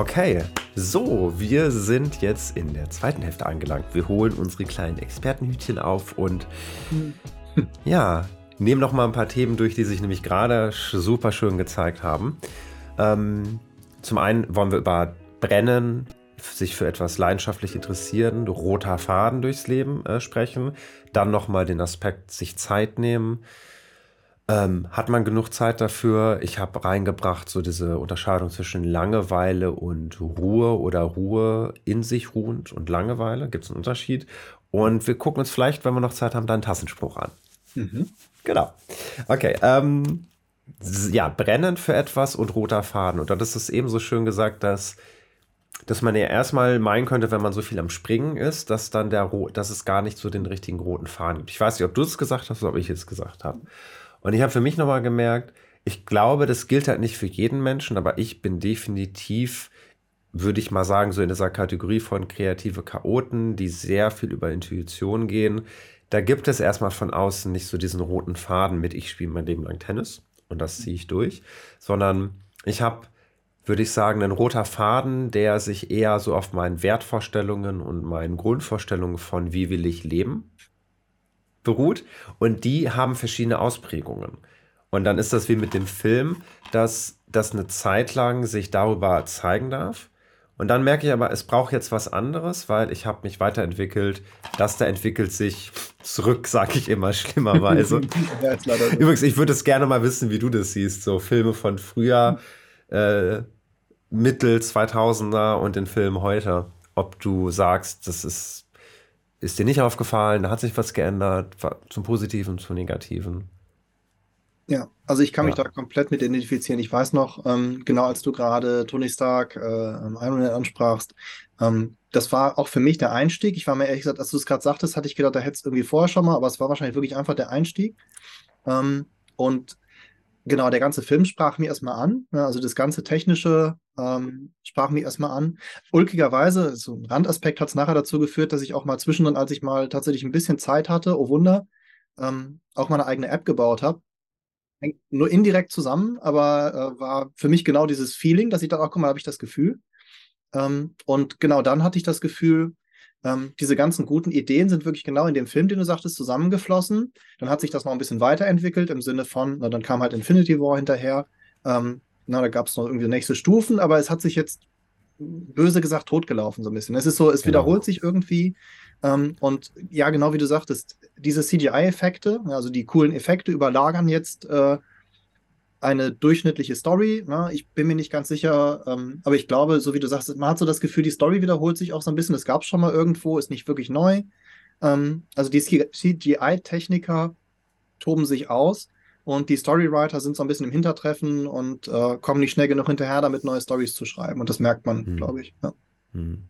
Okay, so, wir sind jetzt in der zweiten Hälfte angelangt. Wir holen unsere kleinen Expertenhütchen auf und ja, nehmen noch mal ein paar Themen durch, die sich nämlich gerade super schön gezeigt haben. Ähm, zum einen wollen wir über Brennen, sich für etwas leidenschaftlich interessieren, roter Faden durchs Leben äh, sprechen. Dann noch mal den Aspekt sich Zeit nehmen. Ähm, hat man genug Zeit dafür? Ich habe reingebracht so diese Unterscheidung zwischen Langeweile und Ruhe oder Ruhe in sich ruhend und Langeweile. Gibt es einen Unterschied? Und wir gucken uns vielleicht, wenn wir noch Zeit haben, dann einen Tassenspruch an. Mhm. Genau. Okay. Ähm, ja, brennen für etwas und roter Faden. Und das ist eben so schön gesagt, dass, dass man ja erstmal meinen könnte, wenn man so viel am Springen ist, dass dann der, dass es gar nicht so den richtigen roten Faden gibt. Ich weiß nicht, ob du es gesagt hast oder ob ich es gesagt habe. Und ich habe für mich nochmal gemerkt, ich glaube, das gilt halt nicht für jeden Menschen, aber ich bin definitiv, würde ich mal sagen, so in dieser Kategorie von kreative Chaoten, die sehr viel über Intuition gehen. Da gibt es erstmal von außen nicht so diesen roten Faden mit, ich spiele mein Leben lang Tennis und das ziehe ich durch, sondern ich habe, würde ich sagen, einen roter Faden, der sich eher so auf meinen Wertvorstellungen und meinen Grundvorstellungen von wie will ich leben beruht und die haben verschiedene Ausprägungen. Und dann ist das wie mit dem Film, dass das eine Zeit lang sich darüber zeigen darf. Und dann merke ich aber, es braucht jetzt was anderes, weil ich habe mich weiterentwickelt. Das da entwickelt sich zurück, sage ich immer schlimmerweise. ja, Übrigens, ich würde es gerne mal wissen, wie du das siehst. So Filme von früher, äh, Mittel 2000er und den Film heute. Ob du sagst, das ist ist dir nicht aufgefallen, da hat sich was geändert, zum Positiven, zum Negativen? Ja, also ich kann mich da komplett mit identifizieren. Ich weiß noch, ähm, genau als du gerade Tony Stark, äh, Iron Man ansprachst, ähm, das war auch für mich der Einstieg. Ich war mir ehrlich gesagt, als du es gerade sagtest, hatte ich gedacht, da hätte es irgendwie vorher schon mal, aber es war wahrscheinlich wirklich einfach der Einstieg. Ähm, und genau, der ganze Film sprach mir erstmal an. Ja, also das ganze Technische ähm, sprach mich erstmal an. Ulkigerweise, so ein Randaspekt hat es nachher dazu geführt, dass ich auch mal zwischendrin, als ich mal tatsächlich ein bisschen Zeit hatte, oh Wunder, ähm, auch mal eine eigene App gebaut habe. Nur indirekt zusammen, aber äh, war für mich genau dieses Feeling, dass ich dachte, ach guck mal, habe ich das Gefühl. Ähm, und genau dann hatte ich das Gefühl, ähm, diese ganzen guten Ideen sind wirklich genau in dem Film, den du sagtest, zusammengeflossen. Dann hat sich das noch ein bisschen weiterentwickelt im Sinne von, na, dann kam halt Infinity War hinterher. Ähm, na, da gab es noch irgendwie nächste Stufen, aber es hat sich jetzt böse gesagt totgelaufen so ein bisschen. Es ist so, es genau. wiederholt sich irgendwie. Ähm, und ja, genau wie du sagtest, diese CGI-Effekte, also die coolen Effekte überlagern jetzt äh, eine durchschnittliche Story. Ne? Ich bin mir nicht ganz sicher, ähm, aber ich glaube, so wie du sagst, man hat so das Gefühl, die Story wiederholt sich auch so ein bisschen. Das gab es schon mal irgendwo, ist nicht wirklich neu. Ähm, also die CGI-Techniker toben sich aus. Und die Storywriter sind so ein bisschen im Hintertreffen und äh, kommen nicht schnell genug hinterher, damit neue Stories zu schreiben. Und das merkt man, hm. glaube ich. Ja. Hm.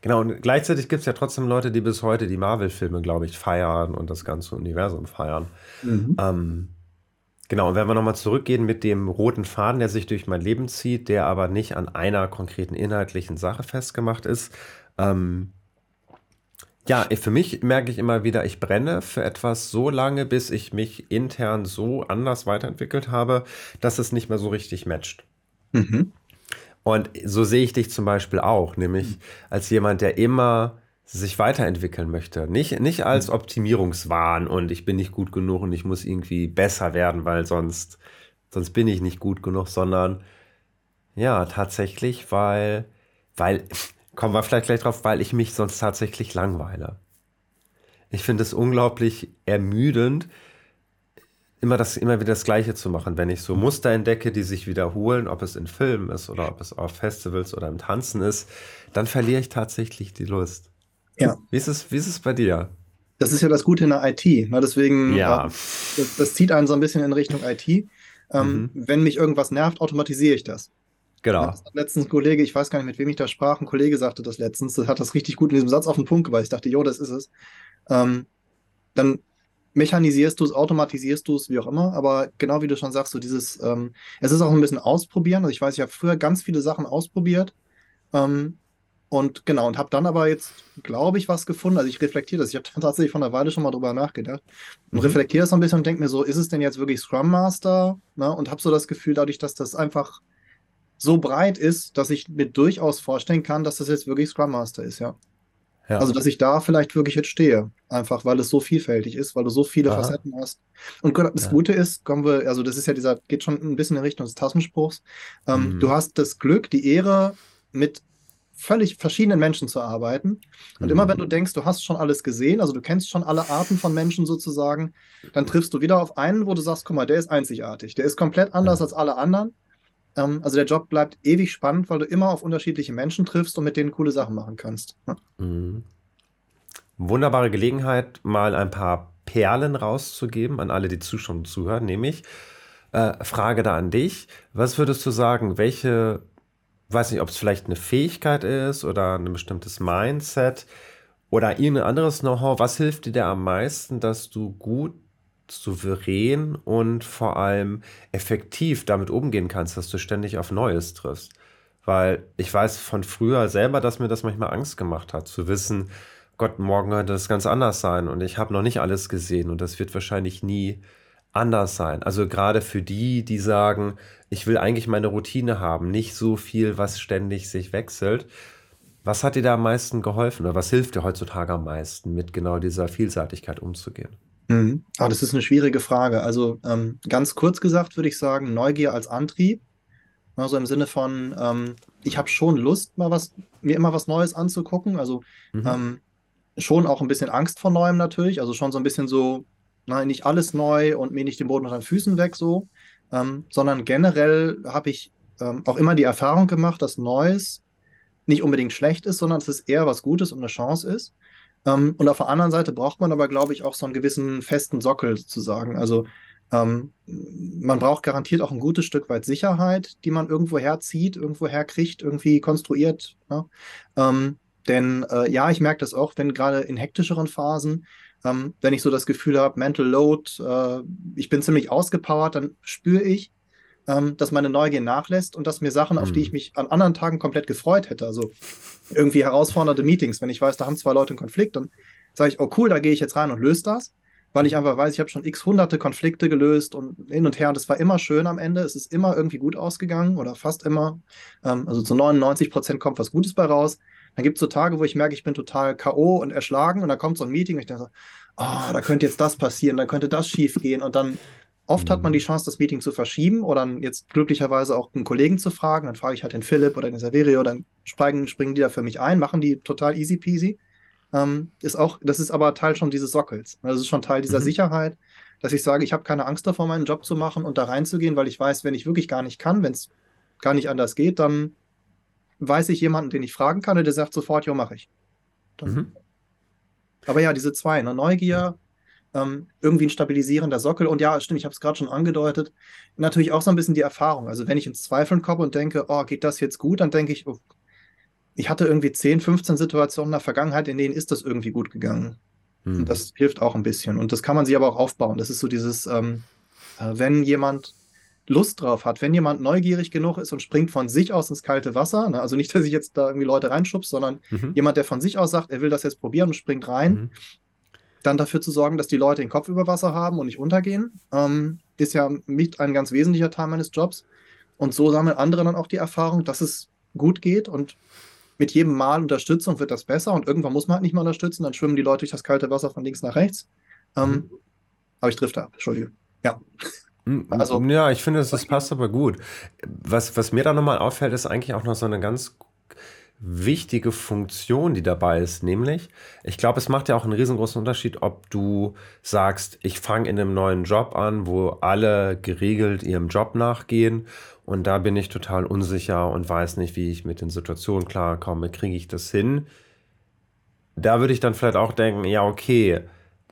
Genau, und gleichzeitig gibt es ja trotzdem Leute, die bis heute die Marvel-Filme, glaube ich, feiern und das ganze Universum feiern. Mhm. Ähm, genau, und wenn wir nochmal zurückgehen mit dem roten Faden, der sich durch mein Leben zieht, der aber nicht an einer konkreten inhaltlichen Sache festgemacht ist, ähm, ja, für mich merke ich immer wieder, ich brenne für etwas so lange, bis ich mich intern so anders weiterentwickelt habe, dass es nicht mehr so richtig matcht. Mhm. Und so sehe ich dich zum Beispiel auch, nämlich mhm. als jemand, der immer sich weiterentwickeln möchte. Nicht, nicht als mhm. Optimierungswahn und ich bin nicht gut genug und ich muss irgendwie besser werden, weil sonst, sonst bin ich nicht gut genug, sondern ja, tatsächlich, weil, weil Kommen wir vielleicht gleich drauf, weil ich mich sonst tatsächlich langweile. Ich finde es unglaublich ermüdend, immer, das, immer wieder das Gleiche zu machen. Wenn ich so Muster entdecke, die sich wiederholen, ob es in Filmen ist oder ob es auf Festivals oder im Tanzen ist, dann verliere ich tatsächlich die Lust. Ja. Wie ist es, wie ist es bei dir? Das ist ja das Gute in der IT. Ne? Deswegen, ja. Äh, das, das, zieht einen so ein bisschen in Richtung IT. Ähm, mhm. Wenn mich irgendwas nervt, automatisiere ich das. Genau. Letztens ein Kollege, ich weiß gar nicht, mit wem ich da sprach, ein Kollege sagte das letztens, das hat das richtig gut in diesem Satz auf den Punkt gebracht. Ich dachte, jo, das ist es. Ähm, dann mechanisierst du es, automatisierst du es, wie auch immer, aber genau wie du schon sagst, so dieses, ähm, es ist auch ein bisschen ausprobieren. Also ich weiß, ich habe früher ganz viele Sachen ausprobiert, ähm, und genau, und habe dann aber jetzt, glaube ich, was gefunden. Also ich reflektiere das. Ich habe tatsächlich von einer Weile schon mal drüber nachgedacht und mhm. reflektiere das so ein bisschen und denke mir so, ist es denn jetzt wirklich Scrum Master? Ne? Und habe so das Gefühl, dadurch, dass das einfach so breit ist, dass ich mir durchaus vorstellen kann, dass das jetzt wirklich Scrum Master ist, ja. ja. Also, dass ich da vielleicht wirklich jetzt stehe. Einfach, weil es so vielfältig ist, weil du so viele Aha. Facetten hast. Und das ja. Gute ist, kommen wir, also das ist ja dieser, geht schon ein bisschen in Richtung des Tassenspruchs. Ähm, mhm. Du hast das Glück, die Ehre, mit völlig verschiedenen Menschen zu arbeiten. Und mhm. immer wenn du denkst, du hast schon alles gesehen, also du kennst schon alle Arten von Menschen sozusagen, dann triffst du wieder auf einen, wo du sagst, guck mal, der ist einzigartig, der ist komplett anders als alle anderen. Ähm, also der Job bleibt ewig spannend, weil du immer auf unterschiedliche Menschen triffst und mit denen coole Sachen machen kannst. Mhm. Wunderbare Gelegenheit, mal ein paar Perlen rauszugeben an alle, die zuschauen und zuhören, nämlich äh, Frage da an dich. Was würdest du sagen, welche weiß nicht, ob es vielleicht eine Fähigkeit ist oder ein bestimmtes Mindset oder irgendein anderes Know-how. Was hilft dir da am meisten, dass du gut, souverän und vor allem effektiv damit umgehen kannst, dass du ständig auf Neues triffst? Weil ich weiß von früher selber, dass mir das manchmal Angst gemacht hat, zu wissen, Gott, morgen könnte das ganz anders sein und ich habe noch nicht alles gesehen und das wird wahrscheinlich nie anders sein. Also gerade für die, die sagen, ich will eigentlich meine Routine haben, nicht so viel, was ständig sich wechselt. Was hat dir da am meisten geholfen oder was hilft dir heutzutage am meisten, mit genau dieser Vielseitigkeit umzugehen? Mhm. Ah, das ist eine schwierige Frage. Also ähm, ganz kurz gesagt würde ich sagen, Neugier als Antrieb. Also im Sinne von, ähm, ich habe schon Lust, mal was, mir immer was Neues anzugucken. Also mhm. ähm, schon auch ein bisschen Angst vor Neuem natürlich. Also schon so ein bisschen so, nein, nicht alles neu und mir nicht den Boden unter den Füßen weg so, ähm, sondern generell habe ich ähm, auch immer die Erfahrung gemacht, dass Neues nicht unbedingt schlecht ist, sondern dass es eher was Gutes und eine Chance ist. Ähm, und auf der anderen Seite braucht man aber, glaube ich, auch so einen gewissen festen Sockel sozusagen. Also ähm, man braucht garantiert auch ein gutes Stück weit Sicherheit, die man irgendwo herzieht, irgendwo herkriegt, irgendwie konstruiert. Ne? Ähm, denn äh, ja, ich merke das auch, wenn gerade in hektischeren Phasen ähm, wenn ich so das Gefühl habe, Mental Load, äh, ich bin ziemlich ausgepowert, dann spüre ich, ähm, dass meine Neugier nachlässt und dass mir Sachen, mhm. auf die ich mhm. mich an anderen Tagen komplett gefreut hätte, also irgendwie herausfordernde Meetings, wenn ich weiß, da haben zwei Leute einen Konflikt, dann sage ich, oh cool, da gehe ich jetzt rein und löse das, weil ich einfach weiß, ich habe schon x hunderte Konflikte gelöst und hin und her und es war immer schön am Ende, es ist immer irgendwie gut ausgegangen oder fast immer, ähm, also zu 99 Prozent kommt was Gutes bei raus. Dann gibt es so Tage, wo ich merke, ich bin total K.O. und erschlagen und dann kommt so ein Meeting und ich denke so, oh, da könnte jetzt das passieren, da könnte das schief gehen und dann oft hat man die mhm. Chance, das Meeting zu verschieben oder dann jetzt glücklicherweise auch einen Kollegen zu fragen. Dann frage ich halt den Philipp oder den Saverio, dann springen, springen die da für mich ein, machen die total easy peasy. Ähm, ist auch, das ist aber Teil schon dieses Sockels. Das ist schon Teil dieser mhm. Sicherheit, dass ich sage, ich habe keine Angst davor, meinen Job zu machen und da reinzugehen, weil ich weiß, wenn ich wirklich gar nicht kann, wenn es gar nicht anders geht, dann weiß ich jemanden, den ich fragen kann und der sagt sofort, ja, mache ich. Mhm. Aber ja, diese zwei, ne? Neugier, ähm, irgendwie ein stabilisierender Sockel und ja, stimmt, ich habe es gerade schon angedeutet, natürlich auch so ein bisschen die Erfahrung. Also wenn ich ins Zweifeln komme und denke, oh, geht das jetzt gut, dann denke ich, oh, ich hatte irgendwie 10, 15 Situationen in der Vergangenheit, in denen ist das irgendwie gut gegangen. Mhm. Und das hilft auch ein bisschen. Und das kann man sich aber auch aufbauen. Das ist so dieses, ähm, äh, wenn jemand Lust drauf hat, wenn jemand neugierig genug ist und springt von sich aus ins kalte Wasser, ne? also nicht, dass ich jetzt da irgendwie Leute reinschubse, sondern mhm. jemand, der von sich aus sagt, er will das jetzt probieren und springt rein, mhm. dann dafür zu sorgen, dass die Leute den Kopf über Wasser haben und nicht untergehen, ähm, ist ja mit ein ganz wesentlicher Teil meines Jobs. Und so sammeln andere dann auch die Erfahrung, dass es gut geht und mit jedem Mal Unterstützung wird das besser und irgendwann muss man halt nicht mehr unterstützen, dann schwimmen die Leute durch das kalte Wasser von links nach rechts. Ähm, mhm. Aber ich drifte ab, Entschuldige. Ja. Hm, also, ja, ich finde, das passt aber gut. Was, was mir da nochmal auffällt, ist eigentlich auch noch so eine ganz wichtige Funktion, die dabei ist, nämlich, ich glaube, es macht ja auch einen riesengroßen Unterschied, ob du sagst, ich fange in einem neuen Job an, wo alle geregelt ihrem Job nachgehen und da bin ich total unsicher und weiß nicht, wie ich mit den Situationen klarkomme, kriege ich das hin? Da würde ich dann vielleicht auch denken, ja, okay,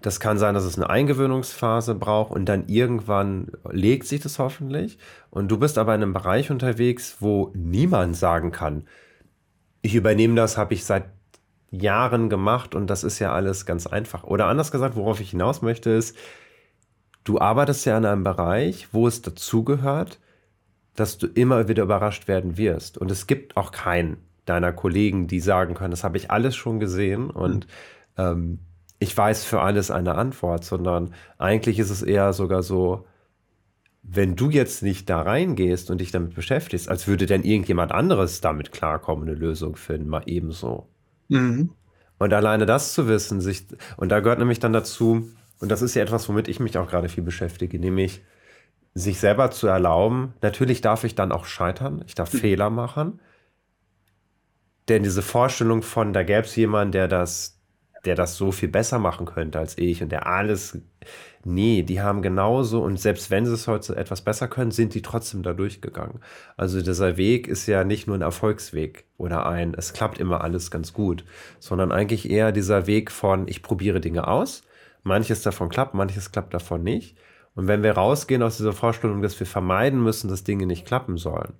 das kann sein, dass es eine Eingewöhnungsphase braucht und dann irgendwann legt sich das hoffentlich. Und du bist aber in einem Bereich unterwegs, wo niemand sagen kann, ich übernehme das, habe ich seit Jahren gemacht und das ist ja alles ganz einfach. Oder anders gesagt, worauf ich hinaus möchte, ist, du arbeitest ja in einem Bereich, wo es dazugehört, dass du immer wieder überrascht werden wirst. Und es gibt auch keinen deiner Kollegen, die sagen können, das habe ich alles schon gesehen und mhm. ähm, ich weiß für alles eine Antwort, sondern eigentlich ist es eher sogar so, wenn du jetzt nicht da reingehst und dich damit beschäftigst, als würde denn irgendjemand anderes damit klarkommen, eine Lösung finden, mal ebenso. Mhm. Und alleine das zu wissen, sich, und da gehört nämlich dann dazu, und das ist ja etwas, womit ich mich auch gerade viel beschäftige, nämlich sich selber zu erlauben, natürlich darf ich dann auch scheitern, ich darf mhm. Fehler machen, denn diese Vorstellung von, da gäbe es jemanden, der das, der das so viel besser machen könnte als ich und der alles. Nee, die haben genauso und selbst wenn sie es heute etwas besser können, sind die trotzdem da durchgegangen. Also dieser Weg ist ja nicht nur ein Erfolgsweg oder ein, es klappt immer alles ganz gut, sondern eigentlich eher dieser Weg von, ich probiere Dinge aus, manches davon klappt, manches klappt davon nicht. Und wenn wir rausgehen aus dieser Vorstellung, dass wir vermeiden müssen, dass Dinge nicht klappen sollen,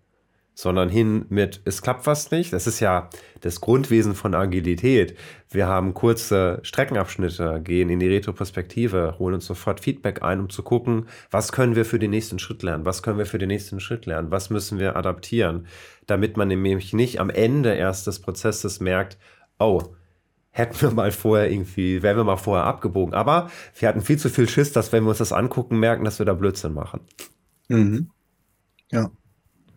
sondern hin mit, es klappt fast nicht. Das ist ja das Grundwesen von Agilität. Wir haben kurze Streckenabschnitte, gehen in die Retroperspektive, holen uns sofort Feedback ein, um zu gucken, was können wir für den nächsten Schritt lernen, was können wir für den nächsten Schritt lernen, was müssen wir adaptieren, damit man nämlich nicht am Ende erst des Prozesses merkt, oh, hätten wir mal vorher irgendwie, wären wir mal vorher abgebogen. Aber wir hatten viel zu viel Schiss, dass wenn wir uns das angucken, merken, dass wir da Blödsinn machen. Mhm. Ja.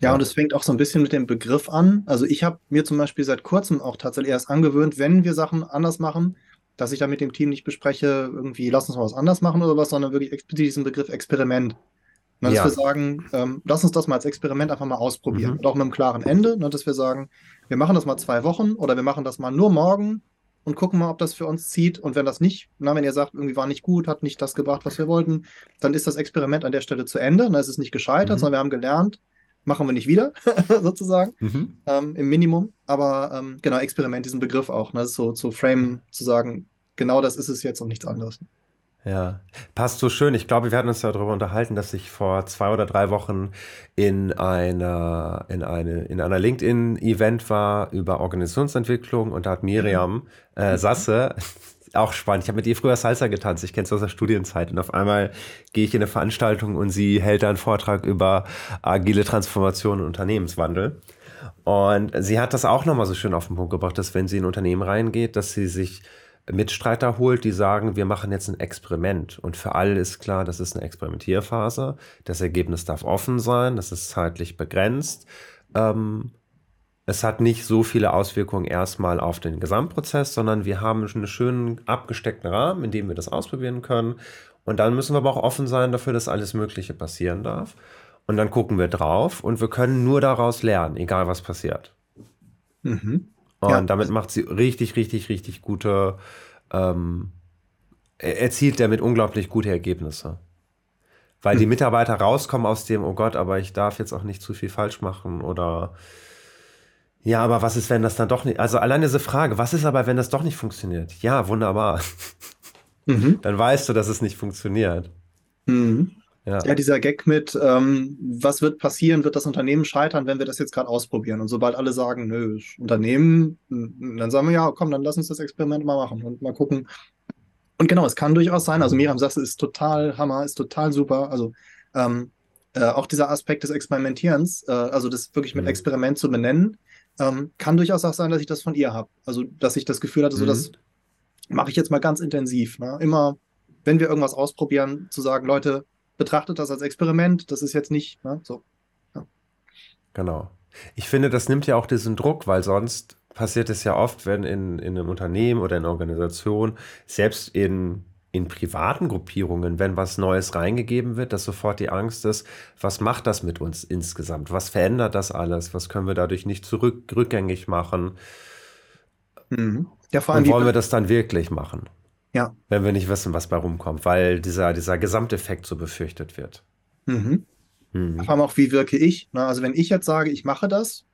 Ja, und es fängt auch so ein bisschen mit dem Begriff an. Also ich habe mir zum Beispiel seit kurzem auch tatsächlich erst angewöhnt, wenn wir Sachen anders machen, dass ich da mit dem Team nicht bespreche, irgendwie lass uns mal was anders machen oder was, sondern wirklich explizit diesen Begriff Experiment. Und ne, dass ja. wir sagen, ähm, lass uns das mal als Experiment einfach mal ausprobieren. Mhm. Und auch mit einem klaren Ende, ne, dass wir sagen, wir machen das mal zwei Wochen oder wir machen das mal nur morgen und gucken mal, ob das für uns zieht. Und wenn das nicht, na, wenn ihr sagt, irgendwie war nicht gut, hat nicht das gebracht, was wir wollten, dann ist das Experiment an der Stelle zu Ende. Dann ist es nicht gescheitert, mhm. sondern wir haben gelernt, machen wir nicht wieder, sozusagen, mhm. ähm, im Minimum. Aber ähm, genau, Experiment, diesen Begriff auch, ne? so zu frame, zu sagen, genau das ist es jetzt und nichts anderes. Ja, passt so schön. Ich glaube, wir hatten uns ja darüber unterhalten, dass ich vor zwei oder drei Wochen in einer, in eine, in einer LinkedIn-Event war über Organisationsentwicklung und da hat Miriam äh, mhm. Sasse auch spannend. Ich habe mit ihr früher Salsa getanzt. Ich kenne es aus der Studienzeit. Und auf einmal gehe ich in eine Veranstaltung und sie hält da einen Vortrag über agile Transformation und Unternehmenswandel. Und sie hat das auch nochmal so schön auf den Punkt gebracht, dass wenn sie in ein Unternehmen reingeht, dass sie sich Mitstreiter holt, die sagen, wir machen jetzt ein Experiment. Und für alle ist klar, das ist eine Experimentierphase. Das Ergebnis darf offen sein, das ist zeitlich begrenzt. Ähm, es hat nicht so viele Auswirkungen erstmal auf den Gesamtprozess, sondern wir haben einen schönen abgesteckten Rahmen, in dem wir das ausprobieren können. Und dann müssen wir aber auch offen sein dafür, dass alles Mögliche passieren darf. Und dann gucken wir drauf und wir können nur daraus lernen, egal was passiert. Mhm. Und ja. damit macht sie richtig, richtig, richtig gute, ähm, erzielt damit unglaublich gute Ergebnisse. Weil mhm. die Mitarbeiter rauskommen aus dem, oh Gott, aber ich darf jetzt auch nicht zu viel falsch machen oder ja, aber was ist, wenn das dann doch nicht, also allein diese Frage, was ist aber, wenn das doch nicht funktioniert? Ja, wunderbar. Mhm. Dann weißt du, dass es nicht funktioniert. Mhm. Ja. ja. dieser Gag mit, ähm, was wird passieren, wird das Unternehmen scheitern, wenn wir das jetzt gerade ausprobieren? Und sobald alle sagen, nö, Unternehmen, dann sagen wir, ja, komm, dann lass uns das Experiment mal machen und mal gucken. Und genau, es kann durchaus sein, also Miriam sagt, es ist total Hammer, ist total super. Also ähm, äh, auch dieser Aspekt des Experimentierens, äh, also das wirklich mit mhm. Experiment zu benennen, ähm, kann durchaus auch sein, dass ich das von ihr habe. Also, dass ich das Gefühl hatte, so mhm. das mache ich jetzt mal ganz intensiv. Ne? Immer, wenn wir irgendwas ausprobieren, zu sagen, Leute, betrachtet das als Experiment, das ist jetzt nicht ne? so. Ja. Genau. Ich finde, das nimmt ja auch diesen Druck, weil sonst passiert es ja oft, wenn in, in einem Unternehmen oder in einer Organisation, selbst in in privaten Gruppierungen, wenn was Neues reingegeben wird, dass sofort die Angst ist, was macht das mit uns insgesamt? Was verändert das alles? Was können wir dadurch nicht zurück rückgängig machen? Mhm. Ja, Und wollen wir das dann wirklich machen? Ja. Wenn wir nicht wissen, was bei rumkommt, weil dieser, dieser Gesamteffekt so befürchtet wird. Mhm. Mhm. Vor allem auch, wie wirke ich? Also wenn ich jetzt sage, ich mache das,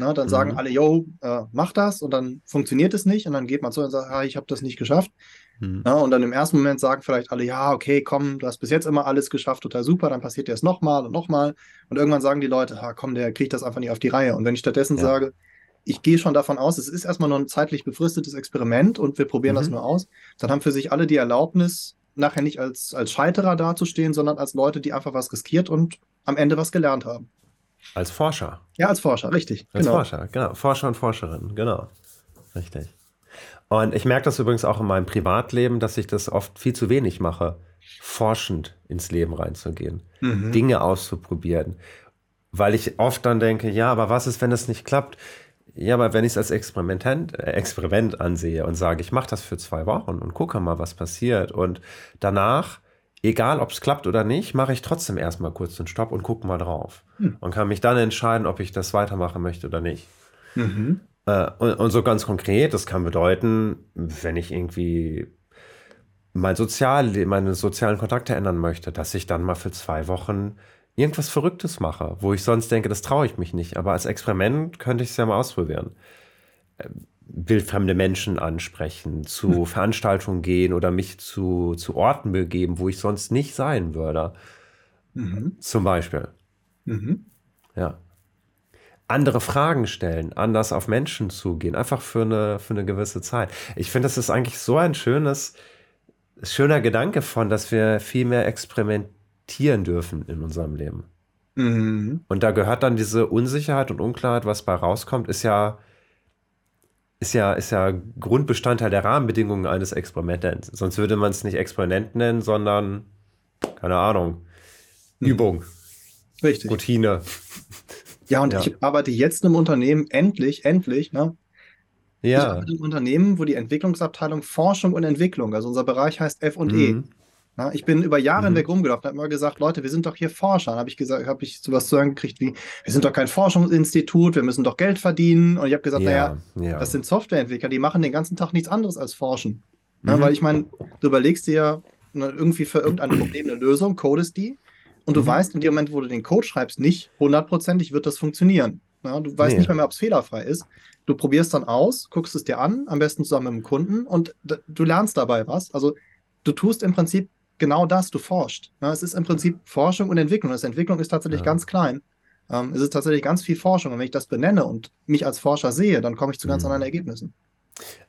na, dann sagen mhm. alle, yo, äh, mach das und dann funktioniert es nicht und dann geht man so und sagt, ah, ich habe das nicht geschafft. Mhm. Ja, und dann im ersten Moment sagen vielleicht alle, ja, okay, komm, du hast bis jetzt immer alles geschafft, total super, dann passiert dir das nochmal und nochmal. Und irgendwann sagen die Leute, ah, komm, der kriegt das einfach nicht auf die Reihe. Und wenn ich stattdessen ja. sage, ich gehe schon davon aus, es ist erstmal nur ein zeitlich befristetes Experiment und wir probieren mhm. das nur aus, dann haben für sich alle die Erlaubnis, nachher nicht als, als Scheiterer dazustehen, sondern als Leute, die einfach was riskiert und am Ende was gelernt haben. Als Forscher. Ja, als Forscher, richtig. Als genau. Forscher, genau. Forscher und Forscherin, genau. Richtig. Und ich merke das übrigens auch in meinem Privatleben, dass ich das oft viel zu wenig mache, forschend ins Leben reinzugehen, mhm. Dinge auszuprobieren. Weil ich oft dann denke, ja, aber was ist, wenn es nicht klappt? Ja, aber wenn ich es als Experiment, äh, Experiment ansehe und sage, ich mache das für zwei Wochen und gucke mal, was passiert. Und danach, egal ob es klappt oder nicht, mache ich trotzdem erstmal kurz einen Stopp und gucke mal drauf. Hm. Und kann mich dann entscheiden, ob ich das weitermachen möchte oder nicht. Mhm. Äh, und, und, so ganz konkret, das kann bedeuten, wenn ich irgendwie mein Sozial, meine sozialen Kontakte ändern möchte, dass ich dann mal für zwei Wochen irgendwas Verrücktes mache, wo ich sonst denke, das traue ich mich nicht. Aber als Experiment könnte ich es ja mal ausprobieren. Wildfremde Menschen ansprechen, zu hm. Veranstaltungen gehen oder mich zu, zu Orten begeben, wo ich sonst nicht sein würde. Mhm. Zum Beispiel. Mhm. Ja. Andere Fragen stellen, anders auf Menschen zugehen, einfach für eine, für eine gewisse Zeit. Ich finde, das ist eigentlich so ein schönes, schöner Gedanke von, dass wir viel mehr experimentieren dürfen in unserem Leben. Mhm. Und da gehört dann diese Unsicherheit und Unklarheit, was bei rauskommt, ist ja, ist ja, ist ja Grundbestandteil der Rahmenbedingungen eines Experiments. Sonst würde man es nicht Experiment nennen, sondern, keine Ahnung, mhm. Übung. Richtig. Routine. Ja, und ja. ich arbeite jetzt im Unternehmen, endlich, endlich, ne? Ja. Ich arbeite im Unternehmen, wo die Entwicklungsabteilung Forschung und Entwicklung, also unser Bereich heißt F&E, mhm. Ja, ich bin über Jahre mhm. hinweg rumgelaufen, habe immer gesagt, Leute, wir sind doch hier Forscher. Dann habe ich gesagt, habe ich sowas zu hören gekriegt wie, wir sind doch kein Forschungsinstitut, wir müssen doch Geld verdienen. Und ich habe gesagt, ja, naja, ja. das sind Softwareentwickler, die machen den ganzen Tag nichts anderes als forschen. Mhm. Weil ich meine, du überlegst dir ja ne, irgendwie für irgendein Problem eine Lösung, codest die und du mhm. weißt in dem Moment, wo du den Code schreibst, nicht hundertprozentig wird das funktionieren. Ja, du weißt nee. nicht mehr, ob es fehlerfrei ist. Du probierst dann aus, guckst es dir an, am besten zusammen mit dem Kunden und du lernst dabei was. Also du tust im Prinzip genau das, du forschst. Ja, es ist im Prinzip Forschung und Entwicklung. Das Entwicklung ist tatsächlich ja. ganz klein. Ähm, es ist tatsächlich ganz viel Forschung. Und wenn ich das benenne und mich als Forscher sehe, dann komme ich zu ganz mhm. anderen Ergebnissen.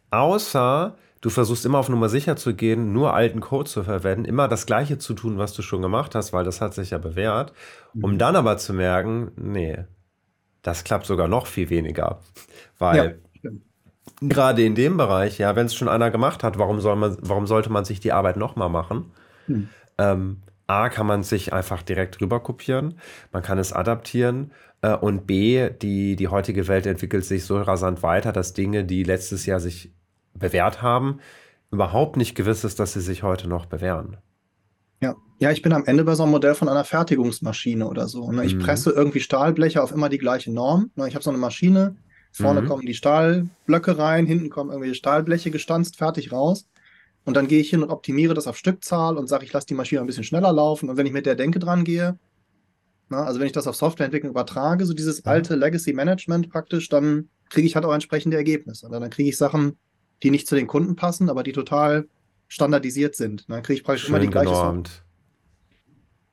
Außer du versuchst immer auf Nummer sicher zu gehen, nur alten Code zu verwenden, immer das Gleiche zu tun, was du schon gemacht hast, weil das hat sich ja bewährt, um mhm. dann aber zu merken, nee, das klappt sogar noch viel weniger. Weil ja, gerade in dem Bereich, ja, wenn es schon einer gemacht hat, warum, soll man, warum sollte man sich die Arbeit nochmal machen? Hm. Ähm, A, kann man sich einfach direkt rüber kopieren, man kann es adaptieren äh, und B, die, die heutige Welt entwickelt sich so rasant weiter, dass Dinge, die letztes Jahr sich bewährt haben, überhaupt nicht gewiss ist, dass sie sich heute noch bewähren. Ja. ja, ich bin am Ende bei so einem Modell von einer Fertigungsmaschine oder so. Ne? Ich mhm. presse irgendwie Stahlbleche auf immer die gleiche Norm. Ne? Ich habe so eine Maschine, vorne mhm. kommen die Stahlblöcke rein, hinten kommen irgendwelche Stahlbleche gestanzt, fertig raus. Und dann gehe ich hin und optimiere das auf Stückzahl und sage, ich lasse die Maschine ein bisschen schneller laufen. Und wenn ich mit der Denke dran gehe, na, also wenn ich das auf Softwareentwicklung übertrage, so dieses alte Legacy Management praktisch, dann kriege ich halt auch entsprechende Ergebnisse. Und dann kriege ich Sachen, die nicht zu den Kunden passen, aber die total standardisiert sind. Dann kriege ich praktisch Schön immer die gleiche genormt.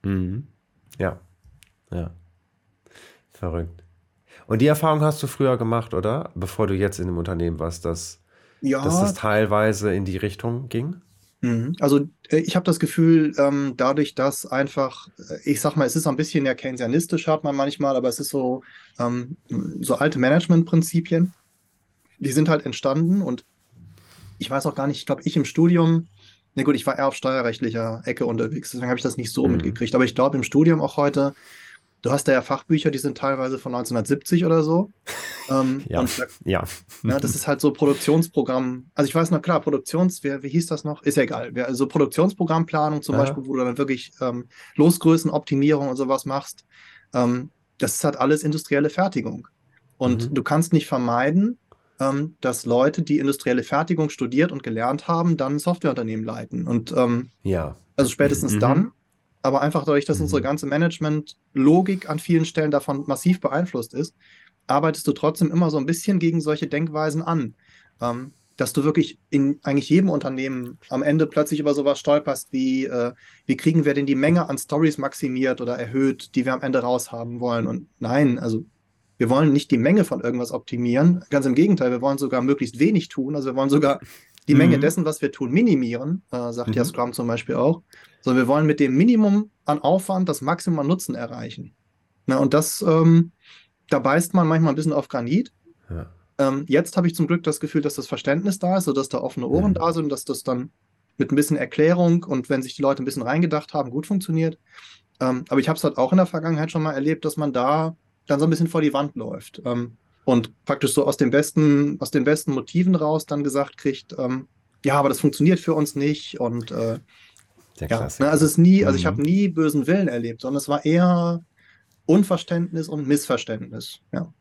Mhm. Ja. Ja. Verrückt. Und die Erfahrung hast du früher gemacht, oder? Bevor du jetzt in dem Unternehmen warst, dass ja. dass das teilweise in die Richtung ging? Mhm. Also äh, ich habe das Gefühl, ähm, dadurch, dass einfach, äh, ich sag mal, es ist ein bisschen ja keynesianistisch, hat man manchmal, aber es ist so, ähm, so alte Managementprinzipien, die sind halt entstanden und ich weiß auch gar nicht, ich glaube, ich im Studium, na gut, ich war eher auf steuerrechtlicher Ecke unterwegs, deswegen habe ich das nicht so mhm. mitgekriegt, aber ich glaube im Studium auch heute, Du hast da ja Fachbücher, die sind teilweise von 1970 oder so. Ähm, ja. Da, ja. ja. Das ist halt so Produktionsprogramm. Also ich weiß noch klar, Produktions, wie, wie hieß das noch? Ist ja egal. Also Produktionsprogrammplanung zum ja. Beispiel, wo du dann wirklich ähm, Losgrößenoptimierung und sowas machst. Ähm, das ist halt alles industrielle Fertigung. Und mhm. du kannst nicht vermeiden, ähm, dass Leute, die industrielle Fertigung studiert und gelernt haben, dann ein Softwareunternehmen leiten. Und ähm, ja. also spätestens mhm. dann aber einfach dadurch, dass mhm. unsere ganze Management-Logik an vielen Stellen davon massiv beeinflusst ist, arbeitest du trotzdem immer so ein bisschen gegen solche Denkweisen an. Ähm, dass du wirklich in eigentlich jedem Unternehmen am Ende plötzlich über sowas stolperst, wie, äh, wie kriegen wir denn die Menge an Stories maximiert oder erhöht, die wir am Ende raushaben wollen. Und nein, also wir wollen nicht die Menge von irgendwas optimieren. Ganz im Gegenteil, wir wollen sogar möglichst wenig tun. Also wir wollen sogar die mhm. Menge dessen, was wir tun, minimieren, äh, sagt mhm. ja Scrum zum Beispiel auch. Sondern wir wollen mit dem Minimum an Aufwand das Maximum an Nutzen erreichen. Na, und das, ähm, da beißt man manchmal ein bisschen auf Granit. Ja. Ähm, jetzt habe ich zum Glück das Gefühl, dass das Verständnis da ist, sodass da offene Ohren mhm. da sind, dass das dann mit ein bisschen Erklärung und wenn sich die Leute ein bisschen reingedacht haben, gut funktioniert. Ähm, aber ich habe es halt auch in der Vergangenheit schon mal erlebt, dass man da dann so ein bisschen vor die Wand läuft ähm, und praktisch so aus den besten, aus den besten Motiven raus dann gesagt kriegt, ähm, ja, aber das funktioniert für uns nicht und äh, ja, ne, also es nie, also ich habe mhm. nie bösen Willen erlebt, sondern es war eher Unverständnis und Missverständnis, ja.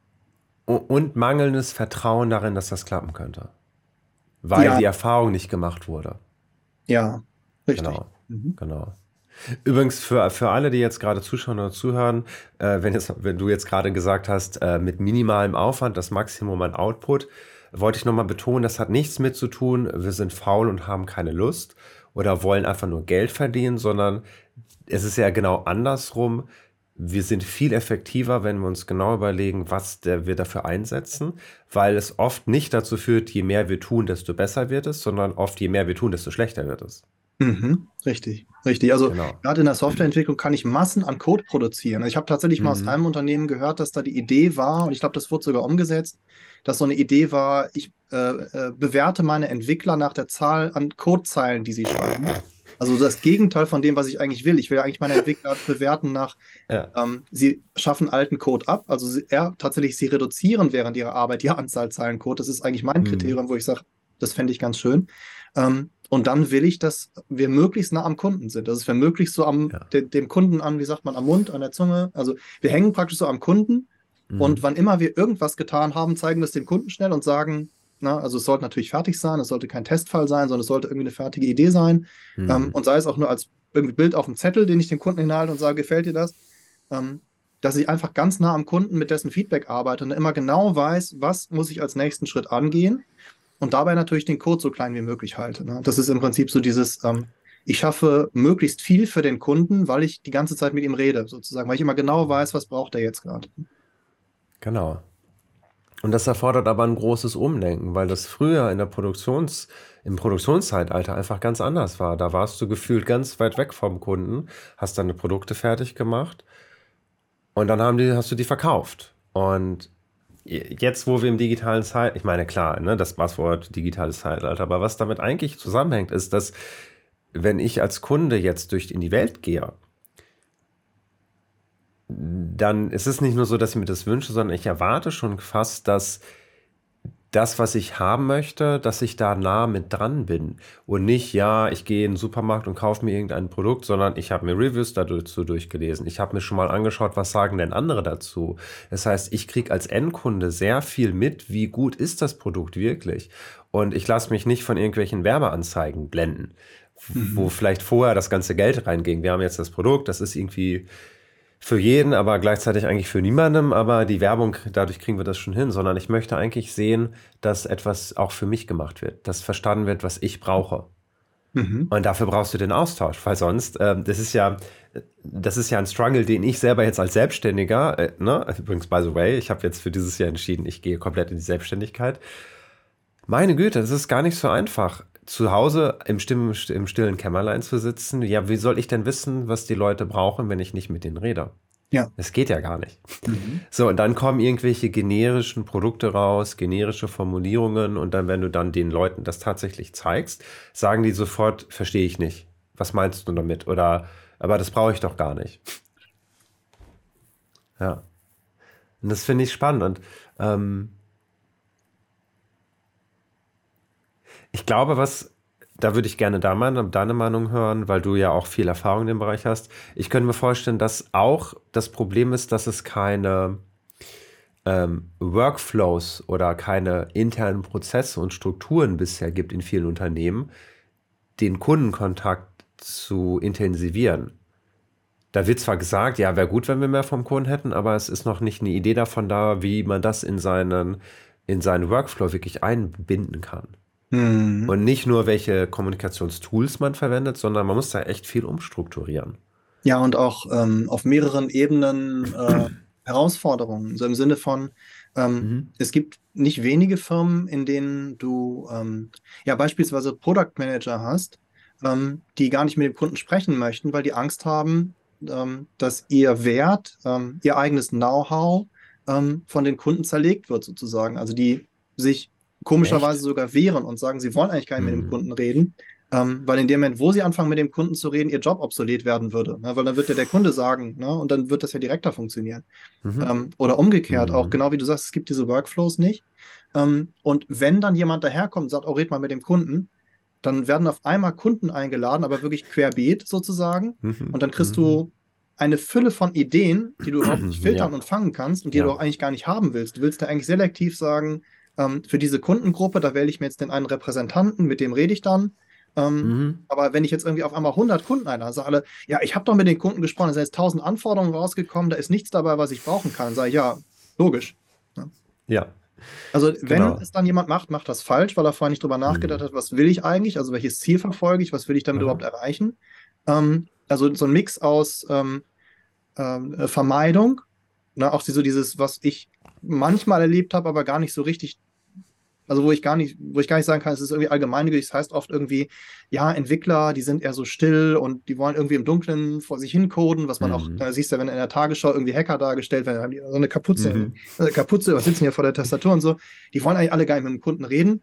Und mangelndes Vertrauen darin, dass das klappen könnte. Weil ja. die Erfahrung nicht gemacht wurde. Ja, richtig. Genau. Mhm. genau. Übrigens, für, für alle, die jetzt gerade zuschauen oder zuhören, äh, wenn, jetzt, wenn du jetzt gerade gesagt hast, äh, mit minimalem Aufwand das Maximum an Output, wollte ich nochmal betonen, das hat nichts mit zu tun, wir sind faul und haben keine Lust oder wollen einfach nur Geld verdienen, sondern es ist ja genau andersrum. Wir sind viel effektiver, wenn wir uns genau überlegen, was wir dafür einsetzen, weil es oft nicht dazu führt, je mehr wir tun, desto besser wird es, sondern oft je mehr wir tun, desto schlechter wird es. Mhm, richtig, richtig. Also genau. gerade in der Softwareentwicklung kann ich Massen an Code produzieren. Ich habe tatsächlich mhm. mal aus mhm. einem Unternehmen gehört, dass da die Idee war, und ich glaube, das wurde sogar umgesetzt, dass so eine Idee war, ich äh, äh, bewerte meine Entwickler nach der Zahl an Codezeilen, die sie schreiben. Also das Gegenteil von dem, was ich eigentlich will. Ich will eigentlich meine Entwickler bewerten nach, ja. ähm, sie schaffen alten Code ab, also sie, ja, tatsächlich sie reduzieren während ihrer Arbeit die Anzahl Zeilen Code. Das ist eigentlich mein mhm. Kriterium, wo ich sage, das fände ich ganz schön. Ähm, und dann will ich, dass wir möglichst nah am Kunden sind. Das ist wir möglichst so am ja. de, dem Kunden an, wie sagt man, am Mund, an der Zunge. Also wir hängen praktisch so am Kunden. Mhm. Und wann immer wir irgendwas getan haben, zeigen wir es dem Kunden schnell und sagen, na, also es sollte natürlich fertig sein, es sollte kein Testfall sein, sondern es sollte irgendwie eine fertige Idee sein. Mhm. Ähm, und sei es auch nur als irgendwie Bild auf dem Zettel, den ich dem Kunden hinhalte und sage, gefällt dir das? Ähm, dass ich einfach ganz nah am Kunden mit dessen Feedback arbeite und immer genau weiß, was muss ich als nächsten Schritt angehen und dabei natürlich den Code so klein wie möglich halte. Ne? Das ist im Prinzip so dieses, ähm, ich schaffe möglichst viel für den Kunden, weil ich die ganze Zeit mit ihm rede, sozusagen, weil ich immer genau weiß, was braucht er jetzt gerade. Genau. Und das erfordert aber ein großes Umdenken, weil das früher in der Produktions, im Produktionszeitalter einfach ganz anders war. Da warst du gefühlt ganz weit weg vom Kunden, hast deine Produkte fertig gemacht und dann haben die, hast du die verkauft. Und jetzt, wo wir im digitalen Zeitalter, ich meine, klar, ne, das Passwort digitales Zeitalter, aber was damit eigentlich zusammenhängt, ist, dass wenn ich als Kunde jetzt durch in die Welt gehe, dann ist es nicht nur so, dass ich mir das wünsche, sondern ich erwarte schon fast, dass das, was ich haben möchte, dass ich da nah mit dran bin. Und nicht, ja, ich gehe in den Supermarkt und kaufe mir irgendein Produkt, sondern ich habe mir Reviews dazu durchgelesen. Ich habe mir schon mal angeschaut, was sagen denn andere dazu. Das heißt, ich kriege als Endkunde sehr viel mit, wie gut ist das Produkt wirklich. Und ich lasse mich nicht von irgendwelchen Werbeanzeigen blenden, mhm. wo vielleicht vorher das ganze Geld reinging. Wir haben jetzt das Produkt, das ist irgendwie für jeden, aber gleichzeitig eigentlich für niemandem. Aber die Werbung, dadurch kriegen wir das schon hin, sondern ich möchte eigentlich sehen, dass etwas auch für mich gemacht wird, dass verstanden wird, was ich brauche. Mhm. Und dafür brauchst du den Austausch, weil sonst, äh, das ist ja, das ist ja ein Struggle, den ich selber jetzt als Selbstständiger, äh, ne? übrigens, by the way, ich habe jetzt für dieses Jahr entschieden, ich gehe komplett in die Selbstständigkeit. Meine Güte, das ist gar nicht so einfach zu Hause im, Stimm, im stillen Kämmerlein zu sitzen, ja, wie soll ich denn wissen, was die Leute brauchen, wenn ich nicht mit denen rede? Ja. Das geht ja gar nicht. Mhm. So, und dann kommen irgendwelche generischen Produkte raus, generische Formulierungen und dann, wenn du dann den Leuten das tatsächlich zeigst, sagen die sofort, verstehe ich nicht. Was meinst du damit? Oder, aber das brauche ich doch gar nicht. Ja. Und das finde ich spannend. Und ähm, Ich glaube, was, da würde ich gerne deine Meinung hören, weil du ja auch viel Erfahrung in dem Bereich hast. Ich könnte mir vorstellen, dass auch das Problem ist, dass es keine ähm, Workflows oder keine internen Prozesse und Strukturen bisher gibt in vielen Unternehmen, den Kundenkontakt zu intensivieren. Da wird zwar gesagt, ja, wäre gut, wenn wir mehr vom Kunden hätten, aber es ist noch nicht eine Idee davon da, wie man das in seinen, in seinen Workflow wirklich einbinden kann. Mhm. Und nicht nur, welche Kommunikationstools man verwendet, sondern man muss da echt viel umstrukturieren. Ja, und auch ähm, auf mehreren Ebenen äh, Herausforderungen. So im Sinne von, ähm, mhm. es gibt nicht wenige Firmen, in denen du ähm, ja beispielsweise Product Manager hast, ähm, die gar nicht mit dem Kunden sprechen möchten, weil die Angst haben, ähm, dass ihr Wert, ähm, ihr eigenes Know-how von den Kunden zerlegt wird, sozusagen. Also die sich komischerweise Echt? sogar wehren und sagen, sie wollen eigentlich gar nicht mhm. mit dem mhm. Kunden reden, ähm, weil in dem Moment, wo sie anfangen, mit dem Kunden zu reden, ihr Job obsolet werden würde. Ne? Weil dann wird ja der Kunde sagen, ne? und dann wird das ja direkter funktionieren. Mhm. Ähm, oder umgekehrt, mhm. auch genau wie du sagst, es gibt diese Workflows nicht. Ähm, und wenn dann jemand daherkommt und sagt, oh, red mal mit dem Kunden, dann werden auf einmal Kunden eingeladen, aber wirklich querbeet sozusagen. Mhm. Und dann kriegst du mhm. eine Fülle von Ideen, die du überhaupt nicht filtern ja. und fangen kannst und die ja. du auch eigentlich gar nicht haben willst. Du willst ja eigentlich selektiv sagen, ähm, für diese Kundengruppe, da wähle ich mir jetzt den einen Repräsentanten, mit dem rede ich dann. Ähm, mhm. Aber wenn ich jetzt irgendwie auf einmal 100 Kunden einlade, sage alle, ja, ich habe doch mit den Kunden gesprochen, es sind jetzt 1000 Anforderungen rausgekommen, da ist nichts dabei, was ich brauchen kann. Sage ich, ja, logisch. Ja. ja. Also wenn genau. es dann jemand macht, macht das falsch, weil er vorher nicht drüber nachgedacht mhm. hat, was will ich eigentlich, also welches Ziel verfolge ich, was will ich damit mhm. überhaupt erreichen. Ähm, also so ein Mix aus ähm, äh, Vermeidung, ne, auch so dieses, was ich manchmal erlebt habe, aber gar nicht so richtig also wo ich gar nicht, wo ich gar nicht sagen kann, es ist irgendwie allgemeingültig. Das heißt oft irgendwie, ja, Entwickler, die sind eher so still und die wollen irgendwie im Dunkeln vor sich hin coden, was man mhm. auch, da siehst du, wenn in der Tagesschau irgendwie Hacker dargestellt werden, haben die so eine Kapuze, mhm. eine Kapuze, was sitzen hier vor der Tastatur und so. Die wollen eigentlich alle gar nicht mit dem Kunden reden.